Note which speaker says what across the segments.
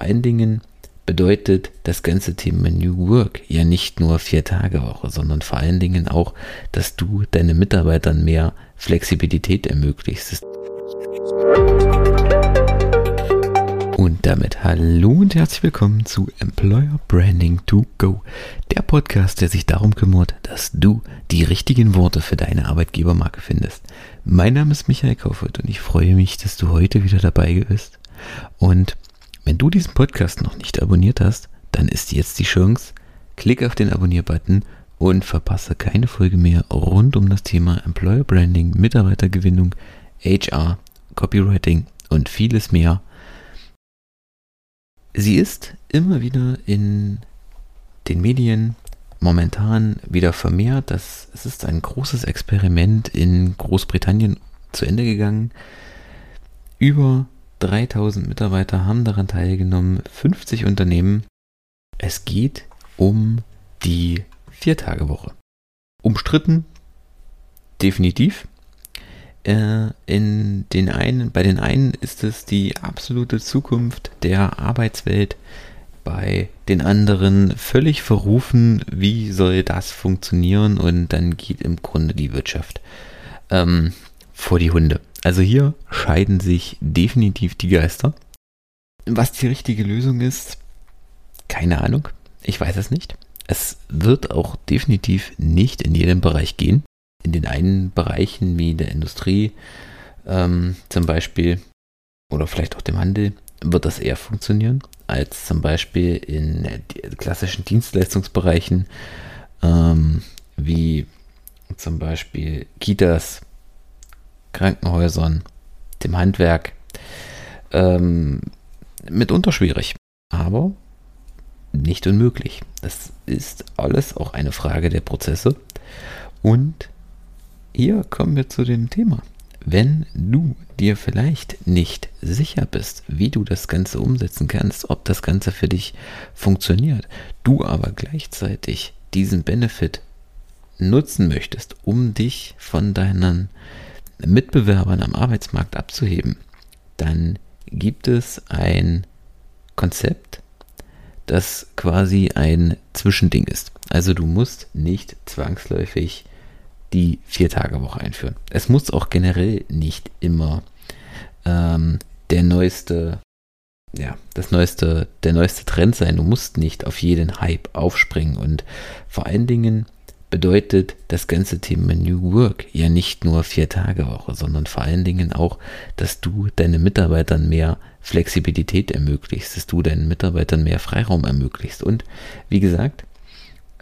Speaker 1: vor allen Dingen bedeutet das ganze Thema New Work ja nicht nur vier Tage Woche, sondern vor allen Dingen auch, dass du deinen Mitarbeitern mehr Flexibilität ermöglichst. Und damit hallo und herzlich willkommen zu Employer Branding to Go, der Podcast, der sich darum kümmert, dass du die richtigen Worte für deine Arbeitgebermarke findest. Mein Name ist Michael Kaufert und ich freue mich, dass du heute wieder dabei bist. Und wenn du diesen Podcast noch nicht abonniert hast, dann ist jetzt die Chance. Klick auf den Abonnier-Button und verpasse keine Folge mehr rund um das Thema Employer Branding, Mitarbeitergewinnung, HR, Copywriting und vieles mehr. Sie ist immer wieder in den Medien momentan wieder vermehrt. Das, es ist ein großes Experiment in Großbritannien zu Ende gegangen. Über 3000 Mitarbeiter haben daran teilgenommen, 50 Unternehmen. Es geht um die Viertagewoche. Umstritten, definitiv. Äh, in den einen, bei den einen ist es die absolute Zukunft der Arbeitswelt, bei den anderen völlig verrufen, wie soll das funktionieren und dann geht im Grunde die Wirtschaft ähm, vor die Hunde. Also hier scheiden sich definitiv die Geister. Was die richtige Lösung ist, keine Ahnung. Ich weiß es nicht. Es wird auch definitiv nicht in jedem Bereich gehen. In den einen Bereichen wie der Industrie ähm, zum Beispiel oder vielleicht auch dem Handel wird das eher funktionieren als zum Beispiel in klassischen Dienstleistungsbereichen ähm, wie zum Beispiel Kitas, Krankenhäusern, dem Handwerk. Ähm, mitunter schwierig, aber nicht unmöglich. Das ist alles auch eine Frage der Prozesse. Und hier kommen wir zu dem Thema. Wenn du dir vielleicht nicht sicher bist, wie du das Ganze umsetzen kannst, ob das Ganze für dich funktioniert, du aber gleichzeitig diesen Benefit nutzen möchtest, um dich von deinen Mitbewerbern am Arbeitsmarkt abzuheben, dann gibt es ein Konzept, das quasi ein Zwischending ist. Also du musst nicht zwangsläufig die Vier-Tage-Woche einführen. Es muss auch generell nicht immer ähm, der neueste, ja, das neueste, der neueste Trend sein. Du musst nicht auf jeden Hype aufspringen und vor allen Dingen bedeutet das ganze Thema New Work ja nicht nur vier Tage Woche, sondern vor allen Dingen auch, dass du deinen Mitarbeitern mehr Flexibilität ermöglichst, dass du deinen Mitarbeitern mehr Freiraum ermöglichst. Und wie gesagt,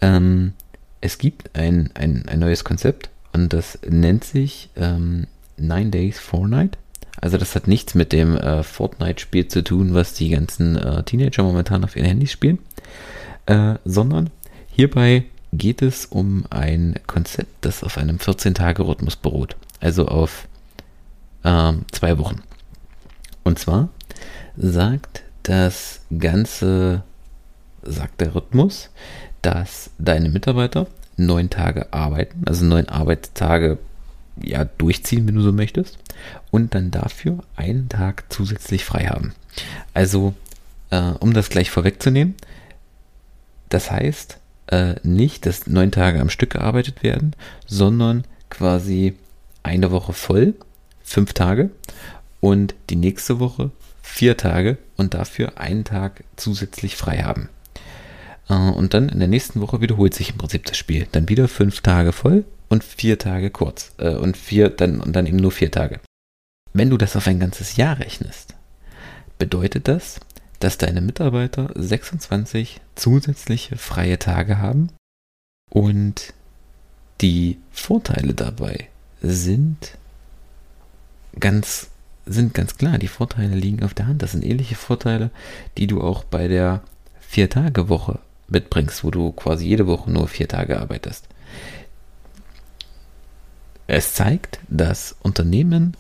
Speaker 1: ähm, es gibt ein, ein, ein neues Konzept und das nennt sich ähm, Nine Days Fortnite. Also das hat nichts mit dem äh, Fortnite-Spiel zu tun, was die ganzen äh, Teenager momentan auf ihren Handys spielen, äh, sondern hierbei geht es um ein Konzept, das auf einem 14-Tage-Rhythmus beruht. Also auf ähm, zwei Wochen. Und zwar sagt das Ganze, sagt der Rhythmus, dass deine Mitarbeiter neun Tage arbeiten, also neun Arbeitstage ja, durchziehen, wenn du so möchtest, und dann dafür einen Tag zusätzlich frei haben. Also, äh, um das gleich vorwegzunehmen, das heißt äh, nicht, dass neun Tage am Stück gearbeitet werden, sondern quasi eine Woche voll, fünf Tage, und die nächste Woche vier Tage und dafür einen Tag zusätzlich frei haben. Äh, und dann in der nächsten Woche wiederholt sich im Prinzip das Spiel. Dann wieder fünf Tage voll und vier Tage kurz. Äh, und vier, dann, und dann eben nur vier Tage. Wenn du das auf ein ganzes Jahr rechnest, bedeutet das, dass deine Mitarbeiter 26 zusätzliche freie Tage haben und die Vorteile dabei sind ganz sind ganz klar. Die Vorteile liegen auf der Hand. Das sind ähnliche Vorteile, die du auch bei der Vier-Tage-Woche mitbringst, wo du quasi jede Woche nur vier Tage arbeitest. Es zeigt, dass Unternehmen,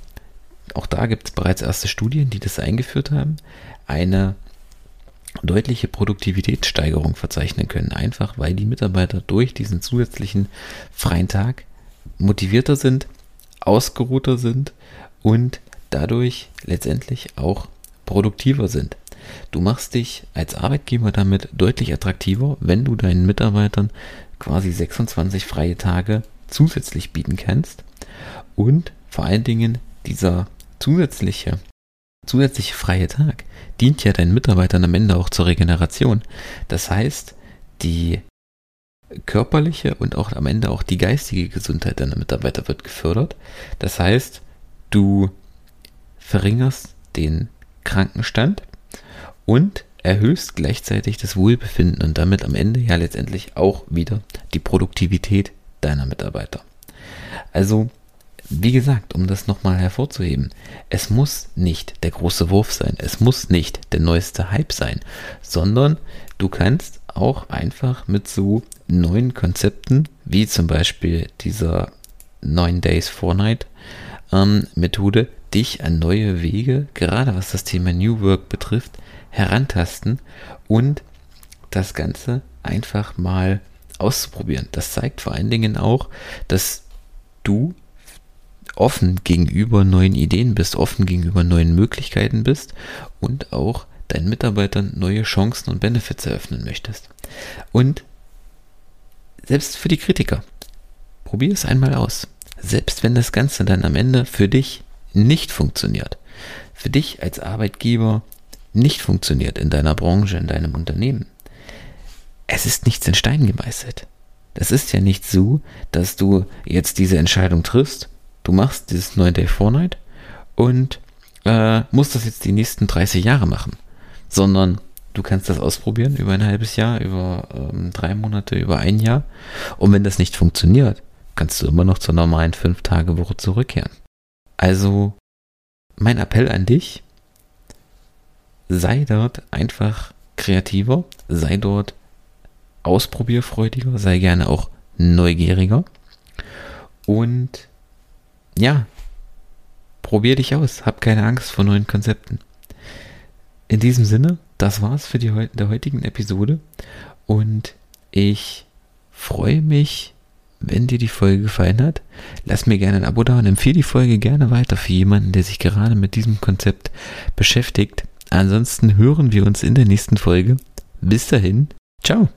Speaker 1: auch da gibt es bereits erste Studien, die das eingeführt haben, eine deutliche Produktivitätssteigerung verzeichnen können. Einfach weil die Mitarbeiter durch diesen zusätzlichen freien Tag motivierter sind, ausgeruhter sind und dadurch letztendlich auch produktiver sind. du machst dich als Arbeitgeber damit deutlich attraktiver, wenn du deinen Mitarbeitern quasi 26 freie Tage zusätzlich bieten kannst. Und vor allen Dingen dieser zusätzliche, zusätzliche freie Tag dient ja deinen Mitarbeitern am Ende auch zur Regeneration. Das heißt, die körperliche und auch am Ende auch die geistige Gesundheit deiner Mitarbeiter wird gefördert. Das heißt, du verringerst den Krankenstand und erhöhst gleichzeitig das Wohlbefinden und damit am Ende ja letztendlich auch wieder die Produktivität deiner Mitarbeiter. Also, wie gesagt, um das nochmal hervorzuheben, es muss nicht der große Wurf sein, es muss nicht der neueste Hype sein, sondern du kannst auch einfach mit so neuen Konzepten, wie zum Beispiel dieser 9 Days 4 Night ähm, Methode, dich an neue Wege, gerade was das Thema New Work betrifft, herantasten und das Ganze einfach mal auszuprobieren. Das zeigt vor allen Dingen auch, dass du offen gegenüber neuen Ideen bist, offen gegenüber neuen Möglichkeiten bist und auch deinen Mitarbeitern neue Chancen und Benefits eröffnen möchtest. Und selbst für die Kritiker, probier es einmal aus. Selbst wenn das Ganze dann am Ende für dich nicht funktioniert, für dich als Arbeitgeber nicht funktioniert in deiner Branche, in deinem Unternehmen, es ist nichts in Stein gemeißelt. Das ist ja nicht so, dass du jetzt diese Entscheidung triffst, du machst dieses 9 Day Fortnite und äh, musst das jetzt die nächsten 30 Jahre machen, sondern du kannst das ausprobieren über ein halbes Jahr, über ähm, drei Monate, über ein Jahr. Und wenn das nicht funktioniert, kannst du immer noch zur normalen 5-Tage-Woche zurückkehren. Also mein Appell an dich, sei dort einfach kreativer, sei dort ausprobierfreudiger, sei gerne auch neugieriger. Und ja, probier dich aus, hab keine Angst vor neuen Konzepten. In diesem Sinne, das war's für die der heutigen Episode und ich freue mich wenn dir die Folge gefallen hat, lass mir gerne ein Abo da und empfehle die Folge gerne weiter für jemanden, der sich gerade mit diesem Konzept beschäftigt. Ansonsten hören wir uns in der nächsten Folge. Bis dahin, ciao.